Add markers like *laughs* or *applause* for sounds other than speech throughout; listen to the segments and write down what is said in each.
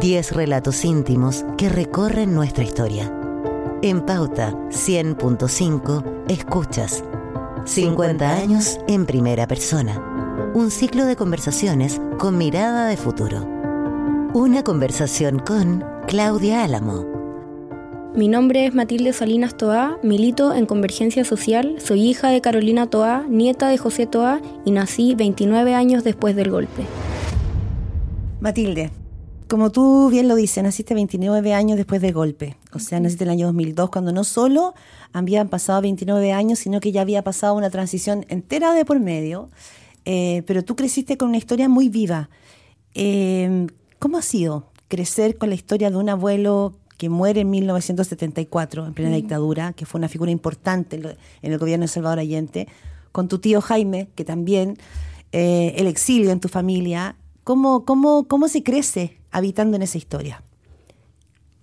10 relatos íntimos que recorren nuestra historia. En Pauta 100.5, escuchas 50 años en primera persona. Un ciclo de conversaciones con mirada de futuro. Una conversación con Claudia Álamo. Mi nombre es Matilde Salinas Toá, milito en Convergencia Social, soy hija de Carolina Toá, nieta de José Toá y nací 29 años después del golpe. Matilde, como tú bien lo dices, naciste 29 años después del golpe. O sea, naciste en el año 2002, cuando no solo habían pasado 29 años, sino que ya había pasado una transición entera de por medio. Eh, pero tú creciste con una historia muy viva. Eh, ¿Cómo ha sido crecer con la historia de un abuelo que muere en 1974, en plena dictadura, que fue una figura importante en el gobierno de Salvador Allende, con tu tío Jaime, que también eh, el exilio en tu familia, ¿Cómo, cómo, cómo se crece habitando en esa historia?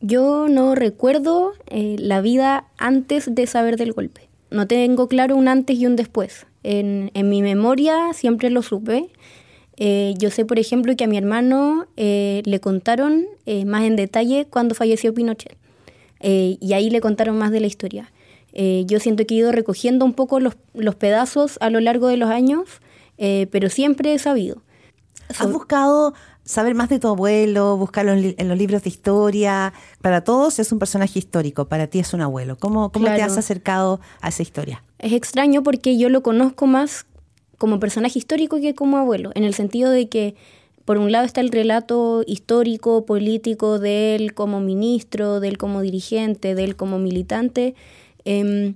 Yo no recuerdo eh, la vida antes de saber del golpe. No tengo claro un antes y un después. En, mi memoria siempre lo supe. Eh, yo sé, por ejemplo, que a mi hermano eh, le contaron más en detalle cuando falleció Pinochet. y ahí le contaron más de la historia. yo siento que he ido recogiendo un poco los, los pedazos a lo largo de los años, pero siempre he sabido. ¿Has buscado saber más de tu abuelo, buscarlo en, los libros de historia? Para todos es un personaje histórico, para ti es un abuelo. ¿Cómo, cómo te has acercado a esa historia? Es extraño porque yo lo conozco más como personaje histórico que como abuelo, en el sentido de que por un lado está el relato histórico, político de él como ministro, de él como dirigente, de él como militante. Em,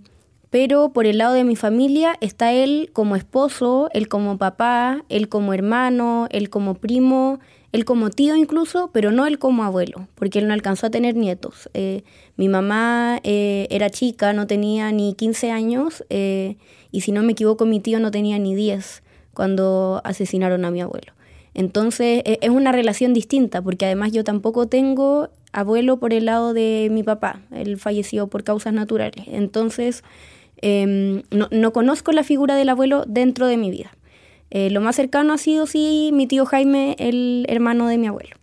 pero por el lado de mi familia está él como esposo, él como papá, él como hermano, él como primo, él como tío incluso, pero no él como abuelo, porque él no alcanzó a tener nietos. Eh, mi mamá eh, era chica, no tenía ni 15 años, eh, y si no me equivoco, mi tío no tenía ni 10 cuando asesinaron a mi abuelo. Entonces e, es una relación distinta, porque además yo tampoco tengo abuelo por el lado de mi papá, él falleció por causas naturales. Entonces Em, no, conozco la figura del abuelo dentro de mi vida. Eh, lo más cercano ha sido, sí, mi tío Jaime, el hermano de mi abuelo.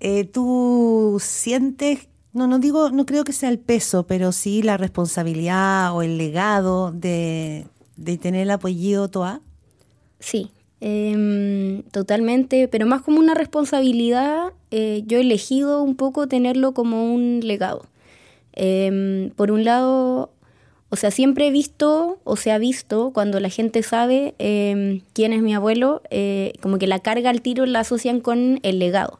Eh, ¿Tú sientes, no, no digo, no creo que sea el peso, pero sí la responsabilidad o el legado de, tener el apellido Toa? Sí, em, totalmente, pero más como una responsabilidad, eh, yo he elegido un poco tenerlo como un legado. Em, por un lado, o sea, siempre he visto o se ha visto cuando la gente sabe em, quién es mi abuelo, eh, como que la carga al tiro la asocian con el legado.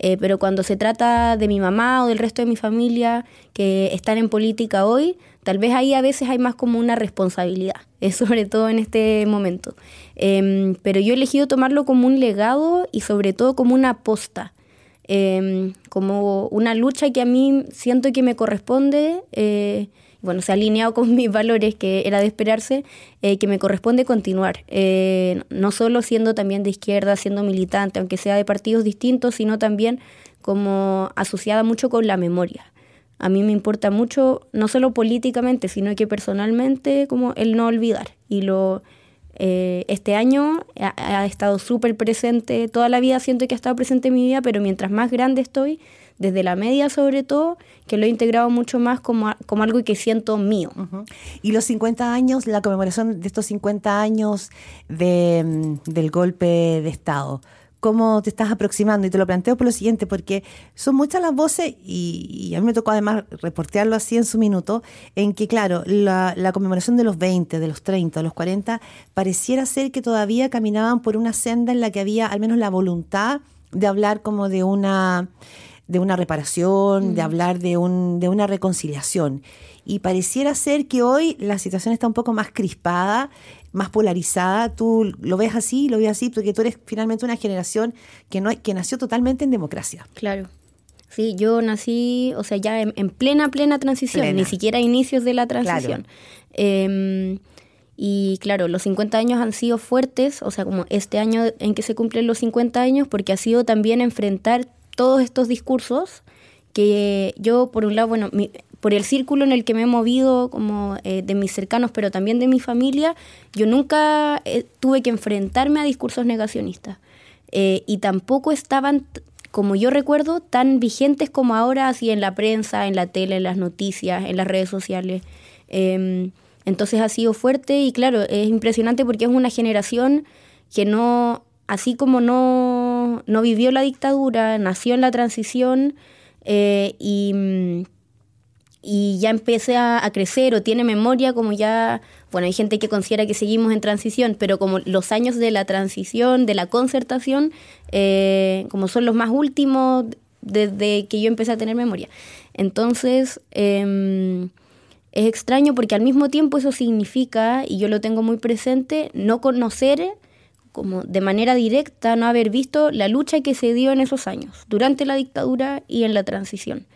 Eh, pero cuando se trata de mi mamá o del resto de mi familia que están en política hoy, tal vez ahí a veces hay más como una responsabilidad, *laughs* sobre todo en este momento. Em, pero yo he elegido tomarlo como un legado y sobre todo como una aposta. Em, como una lucha que a mí siento que me corresponde eh, bueno, se ha alineado con mis valores, que era de esperarse, eh, que me corresponde continuar. Eh, no solo siendo también de izquierda, siendo militante, aunque sea de partidos distintos, sino también como asociada mucho con la memoria. A mí me importa mucho, no solo políticamente, sino que personalmente, como el no olvidar. Y lo eh, este año ha, ha estado súper presente, toda la vida siento que ha estado presente en mi vida, pero mientras más grande estoy, desde la media sobre todo, que lo he integrado mucho más como, como algo que siento mío. Y los 50 años, la conmemoración de estos 50 años de, mm, del golpe de Estado. ¿Cómo te estás aproximando? Y te lo planteo por lo siguiente, porque son muchas las voces, y, a mí me tocó además reportearlo así en su minuto, en que, claro, la, la, conmemoración de los 20, de los 30, de los 40, pareciera ser que todavía caminaban por una senda en la que había al menos la voluntad de hablar como de una de una reparación, de hablar de, un, de una reconciliación. Y pareciera ser que hoy la situación está un poco más crispada, más polarizada. ¿Tú lo ves así? ¿Lo ves así? Porque tú eres finalmente una generación que, no, que nació totalmente en democracia. Claro. Sí, yo nací, o sea, ya en, plena, plena transición, ni siquiera inicios de la transición. Em, y claro, los 50 años han sido fuertes, o sea, como este año en que se cumplen los 50 años, porque ha sido también enfrentar todos estos discursos que yo, por un lado, bueno, por el círculo en el que me he movido, como eh, de mis cercanos, pero también de mi familia, yo nunca eh, tuve que enfrentarme a discursos negacionistas. Eh, y tampoco estaban como yo recuerdo, tan vigentes como ahora, así en la prensa, en la tele, en las noticias, en las redes sociales. Em, entonces ha sido fuerte y claro, es impresionante porque es una generación que no, así como no, no vivió la dictadura, nació en la transición eh, y, ya empecé a, crecer o tiene memoria como ya, bueno, hay gente que considera que seguimos en transición, pero como los años de la transición, de la concertación, eh, como son los más últimos desde que yo empecé a tener memoria. Entonces, eh, es extraño porque al mismo tiempo eso significa, y yo lo tengo muy presente, no conocer como de manera directa, no haber visto la lucha que se dio en esos años, durante la dictadura y en la transición.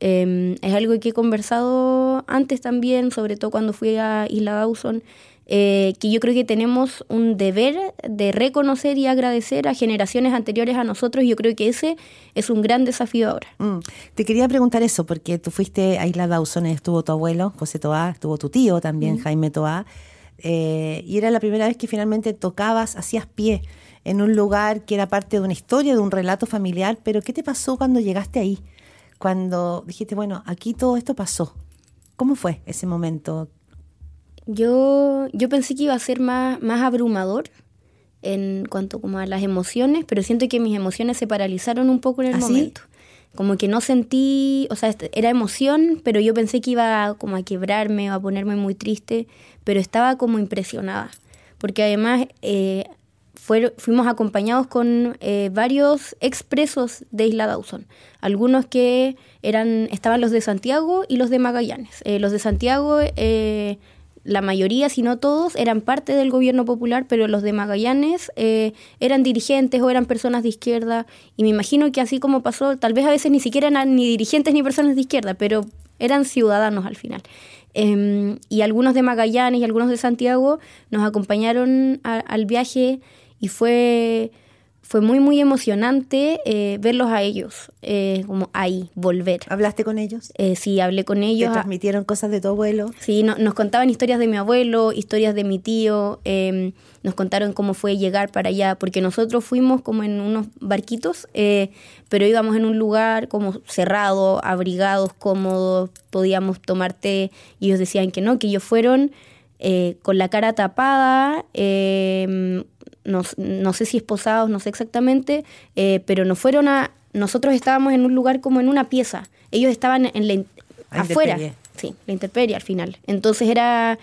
Em, es algo que he conversado antes también, sobre todo cuando fui a Isla Dawson, eh, que yo creo que tenemos un deber de reconocer y agradecer a generaciones anteriores a nosotros. Yo creo que ese es un gran desafío ahora. Mm. Te quería preguntar eso, porque tú fuiste a Isla Dawson, estuvo tu abuelo, José Toá, estuvo tu tío también, Jaime Toá, eh, y era la primera vez que finalmente tocabas, hacías pie en un lugar que era parte de una historia, de un relato familiar, pero ¿qué te pasó cuando llegaste ahí? Cuando dijiste, bueno, aquí todo esto pasó. ¿Cómo fue ese momento? Yo, yo pensé que iba a ser más, más abrumador en cuanto como a las emociones, pero siento que mis emociones se paralizaron un poco en el ¿Ah, momento. Como que no sentí, o sea, era emoción, pero yo pensé que iba como a quebrarme o a ponerme muy triste, pero estaba como impresionada. Porque además eh, fuimos acompañados con eh, varios expresos de Isla Dawson. Algunos que eran, estaban los de Santiago y los de Magallanes. Eh, los de Santiago la mayoría, si no todos, eran parte del gobierno popular, pero los de Magallanes eh, eran dirigentes o eran personas de izquierda. Y me imagino que así como pasó, tal vez a veces ni siquiera eran ni dirigentes ni personas de izquierda, pero eran ciudadanos al final. Em, y algunos de Magallanes y algunos de Santiago nos acompañaron al viaje y fue fue muy, muy emocionante eh, verlos a ellos, eh, como ahí, volver. ¿Hablaste con ellos? Eh, sí, hablé con ellos. ¿Te transmitieron cosas de tu abuelo? Sí, nos contaban historias de mi abuelo, historias de mi tío, em, nos contaron cómo fue llegar para allá, porque nosotros fuimos como en unos barquitos, pero íbamos en un lugar como cerrado, abrigados, cómodos, podíamos tomar té, y ellos decían que no, que ellos fueron con la cara tapada, em, no, sé si esposados, no sé exactamente, eh, pero no fueron a... Nosotros estábamos en un lugar como en una pieza, ellos estaban en la, afuera, sí, la intemperie al final. Entonces era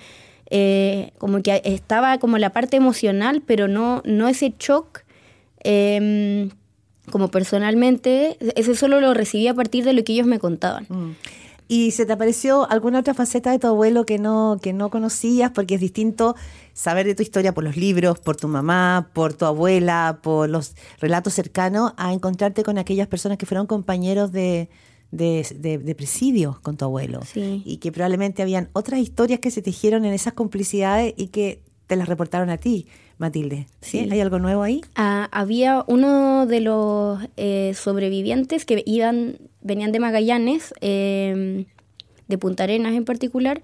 eh, como que estaba como la parte emocional, pero no, no ese shock. Em, como personalmente, ese solo lo recibí a partir de lo que ellos me contaban. Mm. ¿Y se te apareció alguna otra faceta de tu abuelo que no, que no conocías? Porque es distinto saber de tu historia por los libros, por tu mamá, por tu abuela, por los relatos cercanos, a encontrarte con aquellas personas que fueron compañeros de, de, presidio con tu abuelo. Y que probablemente habían otras historias que se tejieron en esas complicidades y que te las reportaron a ti, Matilde. ¿Sí? ¿Hay algo nuevo ahí? Ah, había uno de los eh, sobrevivientes que iban venían de Magallanes, em, de Punta Arenas en particular,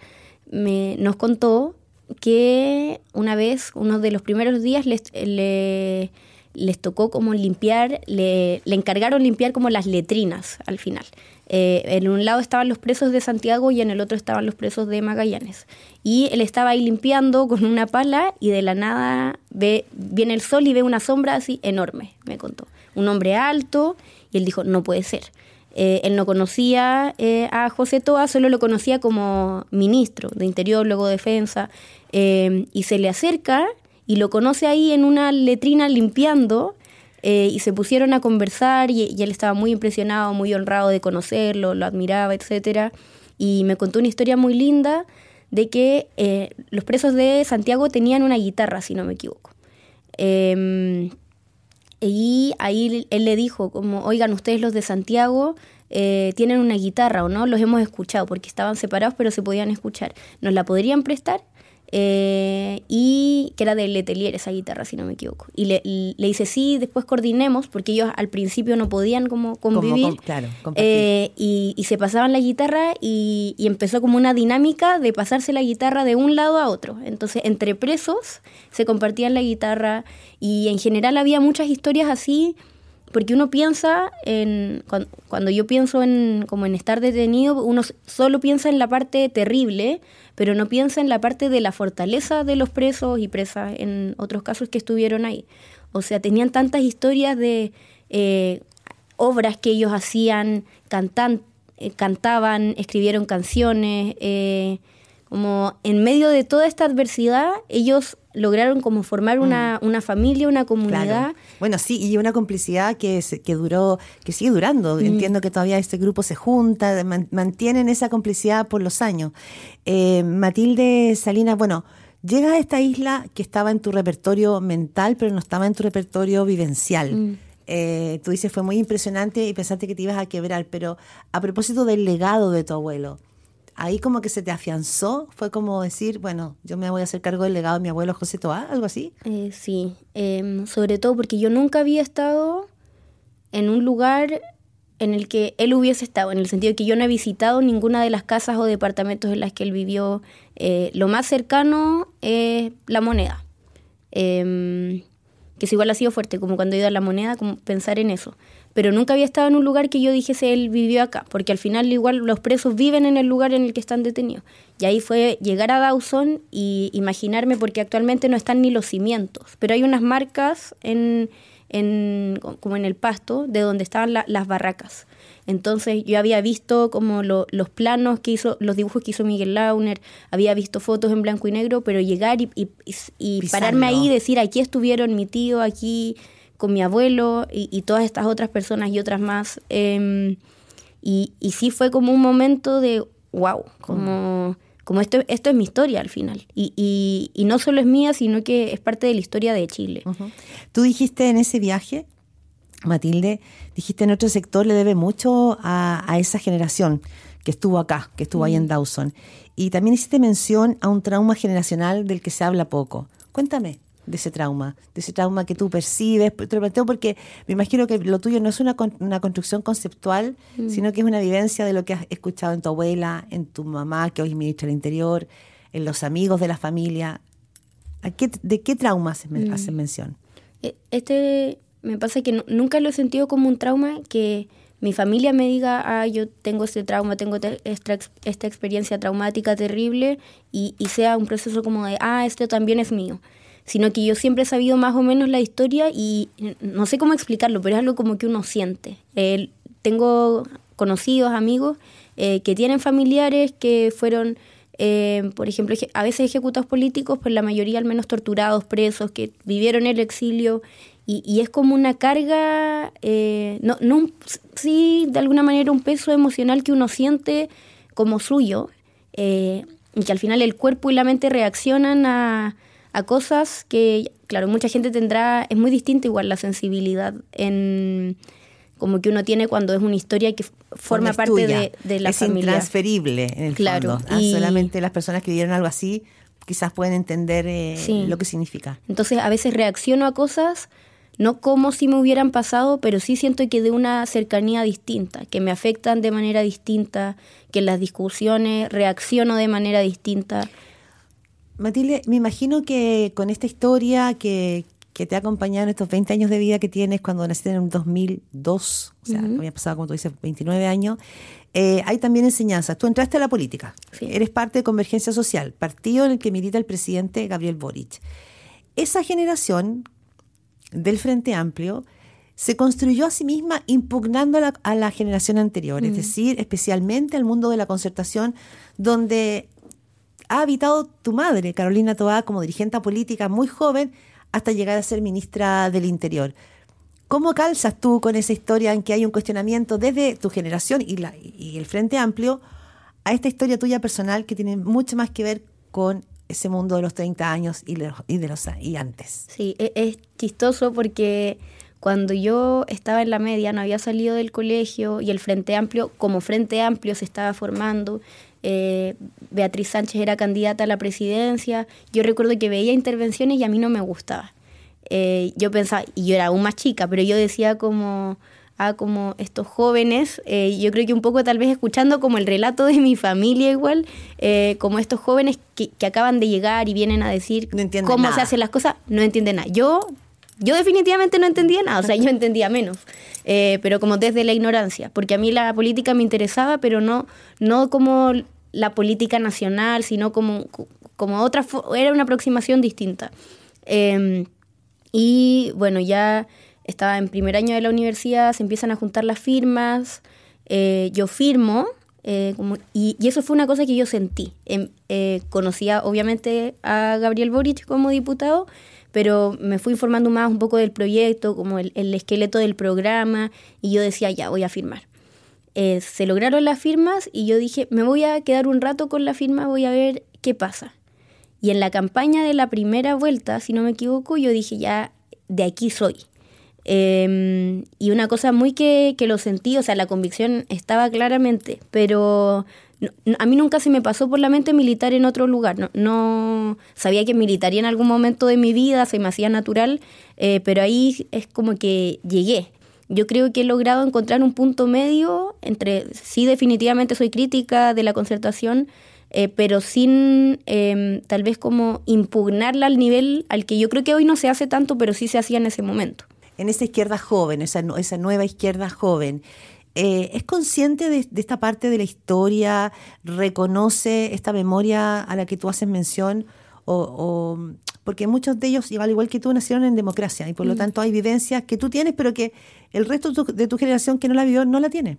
me, nos contó que una vez, uno de los primeros días, les, les tocó como limpiar, le, le, encargaron limpiar como las letrinas al final. Eh, en un lado estaban los presos de Santiago y en el otro estaban los presos de Magallanes. Y él estaba ahí limpiando con una pala y de la nada ve, viene el sol y ve una sombra así enorme, me contó. Un hombre alto y él dijo, no puede ser. Eh, él no conocía eh, a José Toa, solo lo conocía como ministro de Interior, luego Defensa, eh, y se le acerca y lo conoce ahí en una letrina limpiando, y se pusieron a conversar y, él estaba muy impresionado, muy honrado de conocerlo, lo admiraba, etc. Y me contó una historia muy linda de que los presos de Santiago tenían una guitarra, si no me equivoco. Y ahí él le dijo, como, oigan, ustedes los de Santiago eh, tienen una guitarra o no, los hemos escuchado porque estaban separados pero se podían escuchar. ¿Nos la podrían prestar? Eh, y que era de Letelier esa guitarra, si no me equivoco. Y le, le, dice, sí, después coordinemos, porque ellos al principio no podían como convivir. claro, eh, y, y, se pasaban la guitarra y, y, empezó como una dinámica de pasarse la guitarra de un lado a otro. Entonces, entre presos se compartían la guitarra y en general había muchas historias así porque uno piensa en cuando, yo pienso en como en estar detenido uno solo piensa en la parte terrible pero no piensa en la parte de la fortaleza de los presos y presas en otros casos que estuvieron ahí. O sea tenían tantas historias de eh, obras que ellos hacían cantan, eh, cantaban escribieron canciones eh, como en medio de toda esta adversidad, ellos lograron como formar una, mm. una familia, una comunidad. Bueno, sí, y una complicidad que, que duró, que sigue durando. Mm. Entiendo que todavía este grupo se junta, mantienen esa complicidad por los años. Eh, Matilde Salinas, bueno, llega a esta isla que estaba en tu repertorio mental, pero no estaba en tu repertorio vivencial. Mm. Eh, tú dices, fue muy impresionante y pensaste que te ibas a quebrar, pero a propósito del legado de tu abuelo, ahí como que se te afianzó, fue como decir, bueno, yo me voy a hacer cargo del legado de mi abuelo José Toá, algo así. Eh, sí, em, sobre todo porque yo nunca había estado en un lugar en el que él hubiese estado, en el sentido de que yo no he visitado ninguna de las casas o departamentos en las que él vivió. Eh, lo más cercano es la moneda, em, que es igual ha sido fuerte, como cuando he ido a la moneda, como pensar en eso pero nunca había estado en un lugar que yo dijese él vivió acá, porque al final igual los presos viven en el lugar en el que están detenidos. Y ahí fue llegar a Dawson y imaginarme, porque actualmente no están ni los cimientos, pero hay unas marcas en, en como en el pasto de donde estaban las barracas. Entonces yo había visto como los planos que hizo, los dibujos que hizo Miguel Launer, había visto fotos en blanco y negro, pero llegar y, y pararme ahí y decir, aquí estuvieron mi tío, aquí con mi abuelo y, todas estas otras personas y otras más. Em, y, y, sí fue como un momento de, wow, como, como esto, esto es mi historia al final. Y, y, no solo es mía, sino que es parte de la historia de Chile. Tú dijiste en ese viaje, Matilde, dijiste en otro sector le debe mucho a, a esa generación que estuvo acá, que estuvo ahí en Dawson. Y también hiciste mención a un trauma generacional del que se habla poco. Cuéntame de ese trauma, de ese trauma que tú percibes. Te lo planteo porque me imagino que lo tuyo no es una, una construcción conceptual, mm. sino que es una vivencia de lo que has escuchado en tu abuela, en tu mamá, que hoy es ministra del Interior, en los amigos de la familia. ¿De qué traumas mm. hacen mención? E, este me pasa que nunca lo he sentido como un trauma que mi familia me diga, ah, yo tengo este trauma, tengo esta, esta experiencia traumática terrible y, y, sea un proceso como de, ah, esto también es mío sino que yo siempre he sabido más o menos la historia y no sé cómo explicarlo, pero es algo como que uno siente. tengo conocidos, amigos, eh, que tienen familiares que fueron, eh, por ejemplo, a veces ejecutados políticos, pero la mayoría al menos torturados, presos, que vivieron el exilio. Y, es como una carga, eh, no, no, sí, de alguna manera un peso emocional que uno siente como suyo, y que al final el cuerpo y la mente reaccionan a, a cosas que, claro, mucha gente tendrá, es muy distinta igual la sensibilidad en como que uno tiene cuando es una historia que forma parte de, de, la es familia. Es intransferible en el claro, fondo. Ah, solamente las personas que vivieron algo así quizás pueden entender eh, lo que significa. Entonces a veces reacciono a cosas no como si me hubieran pasado, pero sí siento que de una cercanía distinta, que me afectan de manera distinta, que en las discusiones reacciono de manera distinta. Matilde, me imagino que con esta historia que, te ha acompañado en estos 20 años de vida que tienes cuando naciste en un 2002, o sea, había pasado, como tú dices, 29 años, eh, hay también enseñanzas. Tú entraste a la política, eres parte de Convergencia Social, partido en el que milita el presidente Gabriel Boric. Esa generación del Frente Amplio se construyó a sí misma impugnando a la, generación anterior, es decir, especialmente al mundo de la concertación, donde ha habitado tu madre, Carolina Toá, como dirigente política muy joven, hasta llegar a ser ministra del Interior. ¿Cómo calzas tú con esa historia en que hay un cuestionamiento desde tu generación y, la, y el Frente Amplio a esta historia tuya personal que tiene mucho más que ver con ese mundo de los 30 años y, y de los y antes? Sí, e, es chistoso porque cuando yo estaba en la media, no había salido del colegio y el Frente Amplio, como Frente Amplio, se estaba formando eh, Beatriz Sánchez era candidata a la presidencia. Yo recuerdo que veía intervenciones y a mí no me gustaba. Eh, yo pensaba, y yo era aún más chica, pero yo decía como, ah, como estos jóvenes, eh, yo creo que un poco tal vez escuchando como el relato de mi familia igual, como estos jóvenes que, acaban de llegar y vienen a decir cómo se hacen las cosas, no entienden nada. Yo yo definitivamente no entendía nada, o sea, yo entendía menos, pero como desde la ignorancia, porque a mí la política me interesaba, pero no, no como la política nacional, sino como, como otra, era una aproximación distinta. Em, y bueno, ya estaba en primer año de la universidad, se empiezan a juntar las firmas, eh, yo firmo, eh, y, eso fue una cosa que yo sentí. Em, eh, conocía obviamente a Gabriel Boric como diputado, pero me fui informando más un poco del proyecto, como el, esqueleto del programa, y yo decía, ya, voy a firmar. Se lograron las firmas y yo dije, me voy a quedar un rato con la firma, voy a ver qué pasa. Y en la campaña de la primera vuelta, si no me equivoco, yo dije, ya, de aquí soy. Em, y una cosa muy que, que, lo sentí, o sea, la convicción estaba claramente, pero a mí nunca se me pasó por la mente militar en otro lugar. No, no sabía que militaría en algún momento de mi vida, se me hacía natural, eh, pero ahí es como que llegué. Yo creo que he logrado encontrar un punto medio entre, sí, definitivamente soy crítica de la concertación, eh, pero sin em, tal vez como impugnarla al nivel al que yo creo que hoy no se hace tanto, pero sí se hacía en ese momento en esa izquierda joven, esa, nueva izquierda joven, eh, ¿es consciente de, esta parte de la historia? ¿Reconoce esta memoria a la que tú haces mención? O, porque muchos de ellos, igual, igual que tú, nacieron en democracia y por lo mm. tanto hay vivencias que tú tienes, pero que el resto de tu, generación que no la vivió no la tiene.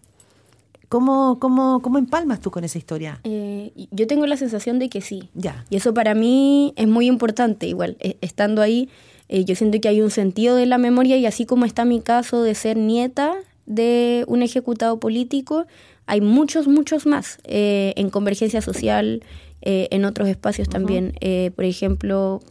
¿Cómo, cómo, cómo empalmas tú con esa historia? Eh, yo tengo la sensación de que sí. Ya. Y eso para mí es muy importante, igual, e, estando ahí eh, yo siento que hay un sentido de la memoria y así como está mi caso de ser nieta de un ejecutado político, hay muchos, muchos más eh, en convergencia social, eh, en otros espacios también. por ejemplo,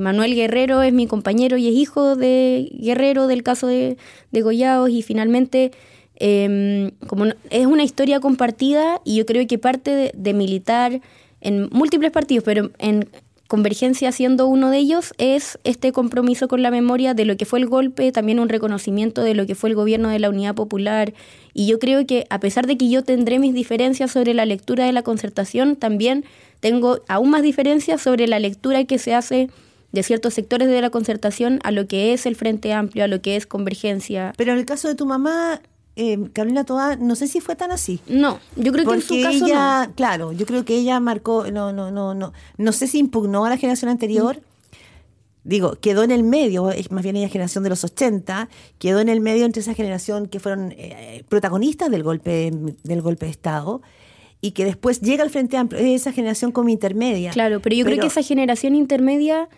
Manuel Guerrero es mi compañero y es hijo de Guerrero del caso de, de y finalmente em, como es una historia compartida y yo creo que parte de, de militar en múltiples partidos, pero en Convergencia siendo uno de ellos es este compromiso con la memoria de lo que fue el golpe, también un reconocimiento de lo que fue el gobierno de la Unidad Popular. Y yo creo que a pesar de que yo tendré mis diferencias sobre la lectura de la concertación, también tengo aún más diferencias sobre la lectura que se hace de ciertos sectores de la concertación a lo que es el Frente Amplio, a lo que es Convergencia. Pero en el caso de tu mamá, eh, Carolina Toda, no sé si fue tan así. No, yo creo que en su caso ella, claro, yo creo que ella marcó, no, no, no, no, no sé si impugnó a la generación anterior. Mm. Digo, quedó en el medio, más bien ella generación de los 80, quedó en el medio entre esa generación que fueron eh, protagonistas del golpe, del golpe de Estado y que después llega al Frente Amplio, esa generación como intermedia. Claro, pero yo creo que esa generación intermedia,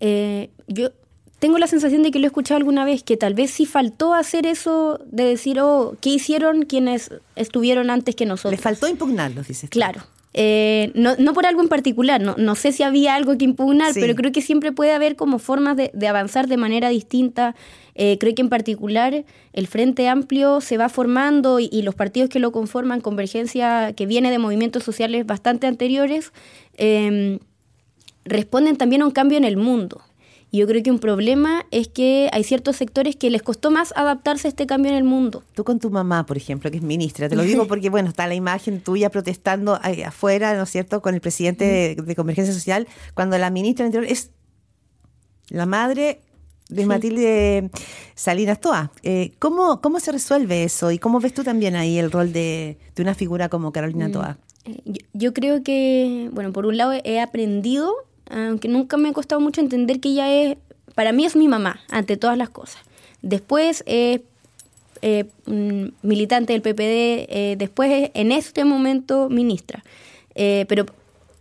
eh, yo tengo la sensación de que lo he escuchado alguna vez, que tal vez sí faltó hacer eso de decir, oh, ¿qué hicieron quienes estuvieron antes que nosotros? Le faltó impugnarlos, dices. Claro. Eh, no, no, por algo en particular, no, no sé si había algo que impugnar, pero creo que siempre puede haber como formas de, avanzar de manera distinta. Eh, creo que en particular el Frente Amplio se va formando y, los partidos que lo conforman, Convergencia, que viene de movimientos sociales bastante anteriores, eh, responden también a un cambio en el mundo. Y yo creo que un problema es que hay ciertos sectores que les costó más adaptarse a este cambio en el mundo. Tú con tu mamá, por ejemplo, que es ministra, te lo digo *laughs* porque, bueno, está la imagen tuya protestando afuera, ¿no es cierto?, con el presidente de, Convergencia Social, cuando la ministra del Interior es la madre de Matilde Salinas Toa. Eh, ¿cómo, ¿Cómo se resuelve eso? ¿Y cómo ves tú también ahí el rol de, una figura como Carolina mm, Toa? Eh, yo, creo que, bueno, por un lado he aprendido aunque nunca me ha costado mucho entender que ella es, para mí es mi mamá, ante todas las cosas. Después es eh, militante del PPD, eh, después es en este momento ministra. Eh, pero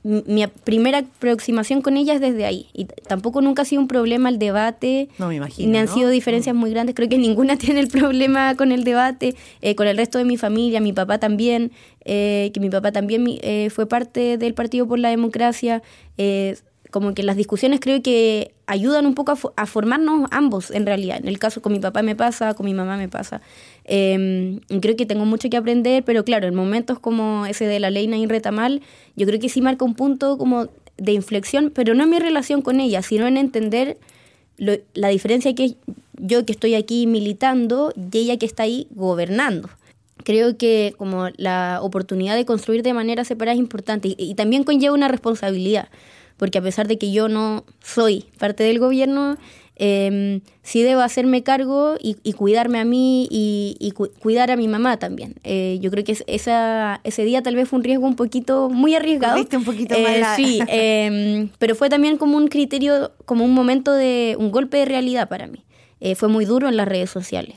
mi primera aproximación con ella es desde ahí. Y tampoco nunca ha sido un problema el debate. No me imagino. Ni han sido diferencias muy grandes. Creo que ninguna *laughs* tiene el problema con el debate. con el resto de mi familia, mi papá también, que mi papá también fue parte del Partido por la Democracia como que las discusiones creo que ayudan un poco a, formarnos ambos, en realidad. En el caso con mi papá me pasa, con mi mamá me pasa. Em, creo que tengo mucho que aprender, pero claro, en momentos como ese de la ley Nain Retamal, yo creo que sí marca un punto como de inflexión, pero no en mi relación con ella, sino en entender la diferencia que yo que estoy aquí militando y ella que está ahí gobernando creo que como la oportunidad de construir de manera separada es importante y, también conlleva una responsabilidad porque a pesar de que yo no soy parte del gobierno, eh, sí debo hacerme cargo y, cuidarme a mí y, cuidar a mi mamá también. Eh, yo creo que esa, ese día tal vez fue un riesgo un poquito muy arriesgado. un poquito eh, Sí, *laughs* em, pero fue también como un criterio, como un momento de, un golpe de realidad para mí. Eh, fue muy duro en las redes sociales.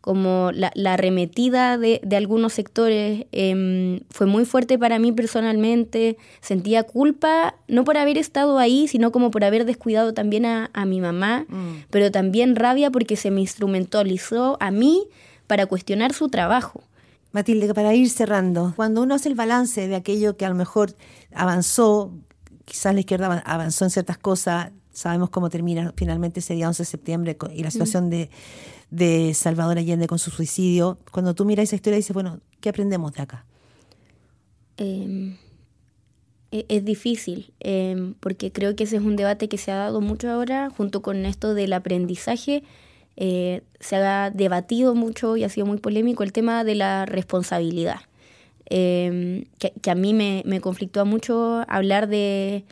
Como la, la arremetida de, de, algunos sectores em, fue muy fuerte para mí personalmente. Sentía culpa, no por haber estado ahí, sino como por haber descuidado también a, a mi mamá, mm. pero también rabia porque se me instrumentalizó a mí para cuestionar su trabajo. Matilde, para ir cerrando, cuando uno hace el balance de aquello que a lo mejor avanzó, quizás la izquierda avanzó en ciertas cosas, sabemos cómo termina finalmente ese día 11 de septiembre y la situación de de Salvador Allende con su suicidio, cuando tú miras esa historia dices, bueno, ¿qué aprendemos de acá? Em, e-, es difícil, em, porque creo que ese es un debate que se ha dado mucho ahora, junto con esto del aprendizaje. Eh, se ha debatido mucho y ha sido muy polémico el tema de la responsabilidad, em, que, a mí me, me conflictúa mucho hablar de,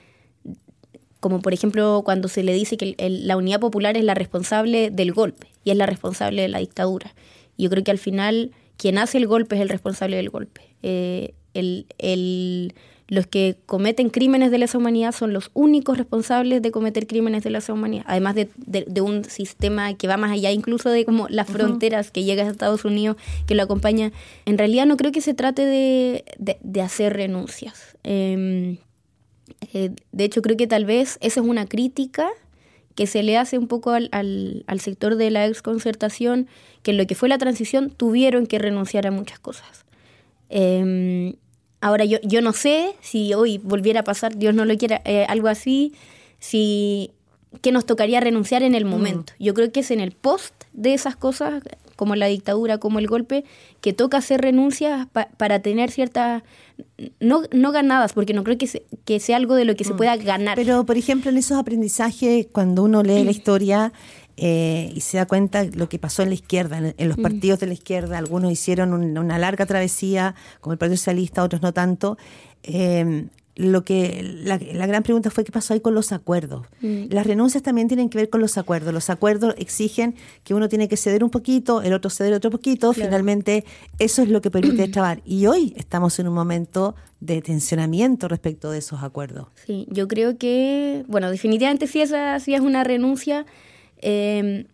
como por ejemplo cuando se le dice que la Unidad Popular es la responsable del golpe y es la responsable de la dictadura. Yo creo que al final quien hace el golpe es el responsable del golpe. Eh, el, los que cometen crímenes de lesa humanidad son los únicos responsables de cometer crímenes de lesa humanidad, además de, de, un sistema que va más allá incluso de como las fronteras que llega a Estados Unidos, que lo acompaña. En realidad no creo que se trate de, de hacer renuncias. Eh, eh, de hecho, creo que tal vez esa es una crítica que se le hace un poco al, al, sector de la exconcertación, que en lo que fue la transición tuvieron que renunciar a muchas cosas. Em, ahora, yo, yo no sé si hoy volviera a pasar, Dios no lo quiera, eh, algo así, si que nos tocaría renunciar en el mm. momento. Yo creo que es en el post de esas cosas, como la dictadura, como el golpe, que toca hacer renuncias para tener ciertas, no, no ganadas, porque no creo que, que sea algo de lo que se mm. pueda ganar. Pero, por ejemplo, en esos aprendizajes, cuando uno lee la historia eh, y se da cuenta lo que pasó en la izquierda, en, los mm. partidos de la izquierda, algunos hicieron una larga travesía, como el Partido Socialista, otros no tanto. Eh, lo que la, gran pregunta fue qué pasó ahí con los acuerdos. Mm. Las renuncias también tienen que ver con los acuerdos. Los acuerdos exigen que uno tiene que ceder un poquito, el otro ceder otro poquito. Finalmente, eso es lo que permite *clears throat* trabajar. Y hoy estamos en un momento de tensionamiento respecto de esos acuerdos. Sí, yo creo que, bueno, definitivamente si esa sí es una renuncia. Eh,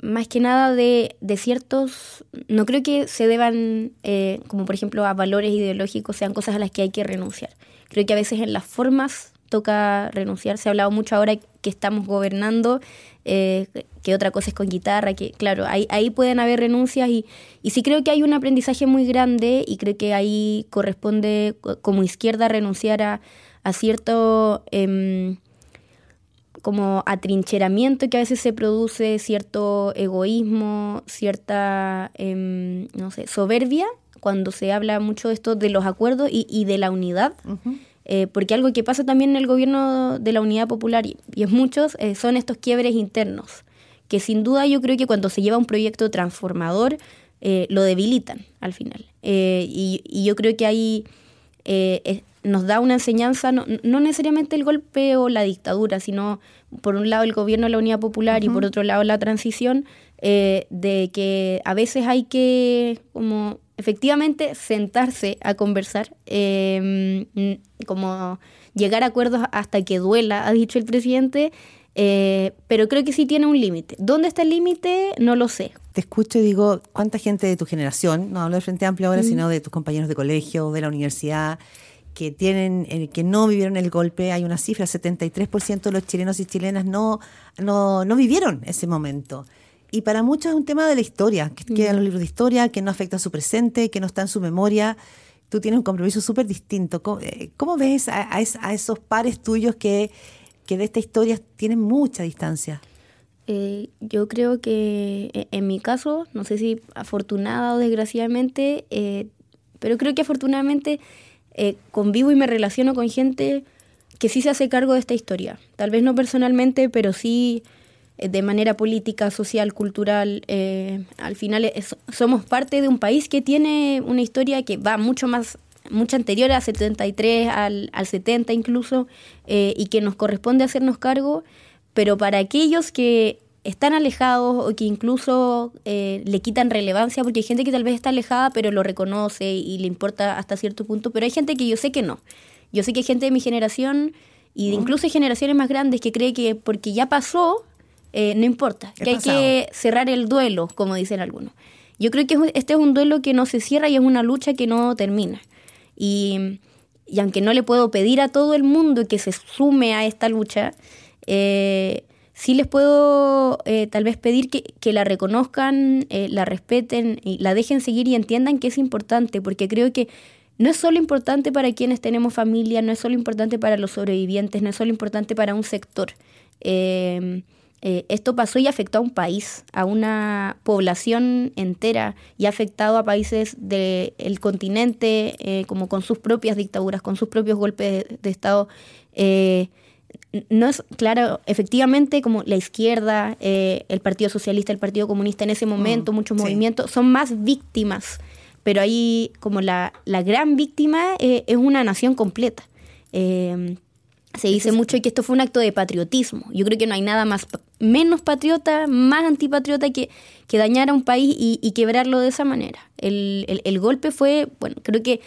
más que nada de, de, ciertos, no creo que se deban, eh, como por ejemplo a valores ideológicos, sean cosas a las que hay que renunciar. Creo que a veces en las formas toca renunciar. Se ha hablado mucho ahora que estamos gobernando, eh, que otra cosa es con guitarra, que claro, ahí, pueden haber renuncias y, y sí creo que hay un aprendizaje muy grande y creo que ahí corresponde como izquierda renunciar a, a cierto... Eh, como atrincheramiento que a veces se produce, cierto egoísmo, cierta, em, no sé, soberbia, cuando se habla mucho de esto de los acuerdos y, de la unidad. Eh, porque algo que pasa también en el gobierno de la unidad popular, y, es muchos, eh, son estos quiebres internos, que sin duda yo creo que cuando se lleva un proyecto transformador, eh, lo debilitan al final. Y, y, yo creo que hay nos da una enseñanza, no, necesariamente el golpe o la dictadura, sino por un lado el gobierno de la Unidad Popular y por otro lado la transición, eh, de que a veces hay que como efectivamente sentarse a conversar, em, como llegar a acuerdos hasta que duela, ha dicho el presidente, eh, pero creo que sí tiene un límite. ¿Dónde está el límite? No lo sé. Te escucho y digo, ¿cuánta gente de tu generación, no hablo de Frente Amplio ahora, sino de tus compañeros de colegio, de la universidad, que tienen eh, que no vivieron el golpe, hay una cifra, 73% de los chilenos y chilenas no, no, no vivieron ese momento. Y para muchos es un tema de la historia, que queda en los libros de historia, que no afecta a su presente, que no está en su memoria. Tú tienes un compromiso súper distinto. ¿Cómo, eh, ves a, a, esos pares tuyos que, que de esta historia tienen mucha distancia? Eh, yo creo que en mi caso, no sé si afortunada o desgraciadamente, pero creo que afortunadamente eh, convivo y me relaciono con gente que sí se hace cargo de esta historia. Tal vez no personalmente, pero sí eh, de manera política, social, cultural. Eh, al final somos parte de un país que tiene una historia que va mucho más, mucho anterior a 73, al, al 70 incluso, y que nos corresponde hacernos cargo pero para aquellos que están alejados o que incluso eh, le quitan relevancia, porque hay gente que tal vez está alejada pero lo reconoce y le importa hasta cierto punto, pero hay gente que yo sé que no. Yo sé que hay gente de mi generación y de incluso hay generaciones más grandes que cree que porque ya pasó, eh, no importa, que hay que cerrar el duelo, como dicen algunos. Yo creo que este es un duelo que no se cierra y es una lucha que no termina. Y, y aunque no le puedo pedir a todo el mundo que se sume a esta lucha, eh, sí les puedo eh, tal vez pedir que, que la reconozcan, eh, la respeten y la dejen seguir y entiendan que es importante, porque creo que no es solo importante para quienes tenemos familia, no es solo importante para los sobrevivientes, no es solo importante para un sector. Eh, esto pasó y afectó a un país, a una población entera y ha afectado a países del continente como con sus propias dictaduras, con sus propios golpes de, de Estado no es claro, efectivamente, como la izquierda, eh, el Partido Socialista, el Partido Comunista en ese mm, momento, muchos movimientos, son más víctimas, pero ahí como la, la gran víctima eh, es una nación completa. Eh, se dice mucho que esto fue un acto de patriotismo. Yo creo que no hay nada más menos patriota, más antipatriota que, que dañar a un país y, quebrarlo de esa manera. El, el golpe fue, bueno, creo que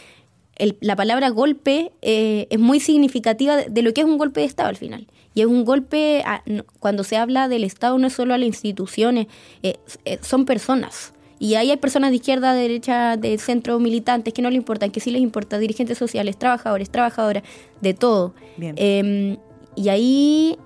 la palabra golpe eh, es muy significativa de, lo que es un golpe de Estado al final. Y es un golpe, cuando se habla del Estado, no es solo a las instituciones, eh, eh, son personas. Y ahí hay personas de izquierda, de derecha, de centro, militantes, que no le importan, que sí les importa, dirigentes sociales, trabajadores, trabajadoras, de todo. Em, y ahí,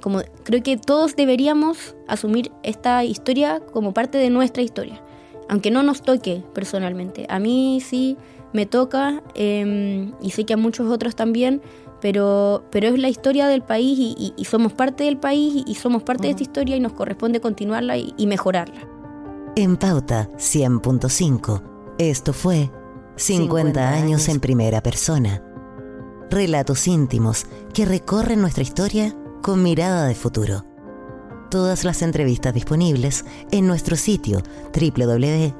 como creo que todos deberíamos asumir esta historia como parte de nuestra historia, aunque no nos toque personalmente. A mí sí me toca em, y sé que a muchos otros también, pero, pero es la historia del país y, somos parte del país y somos parte de esta historia y nos corresponde continuarla y, y mejorarla. En Pauta 100.5, esto fue 50 años en primera persona. Relatos íntimos que recorren nuestra historia con mirada de futuro. Todas las entrevistas disponibles en nuestro sitio www.pauta.cl.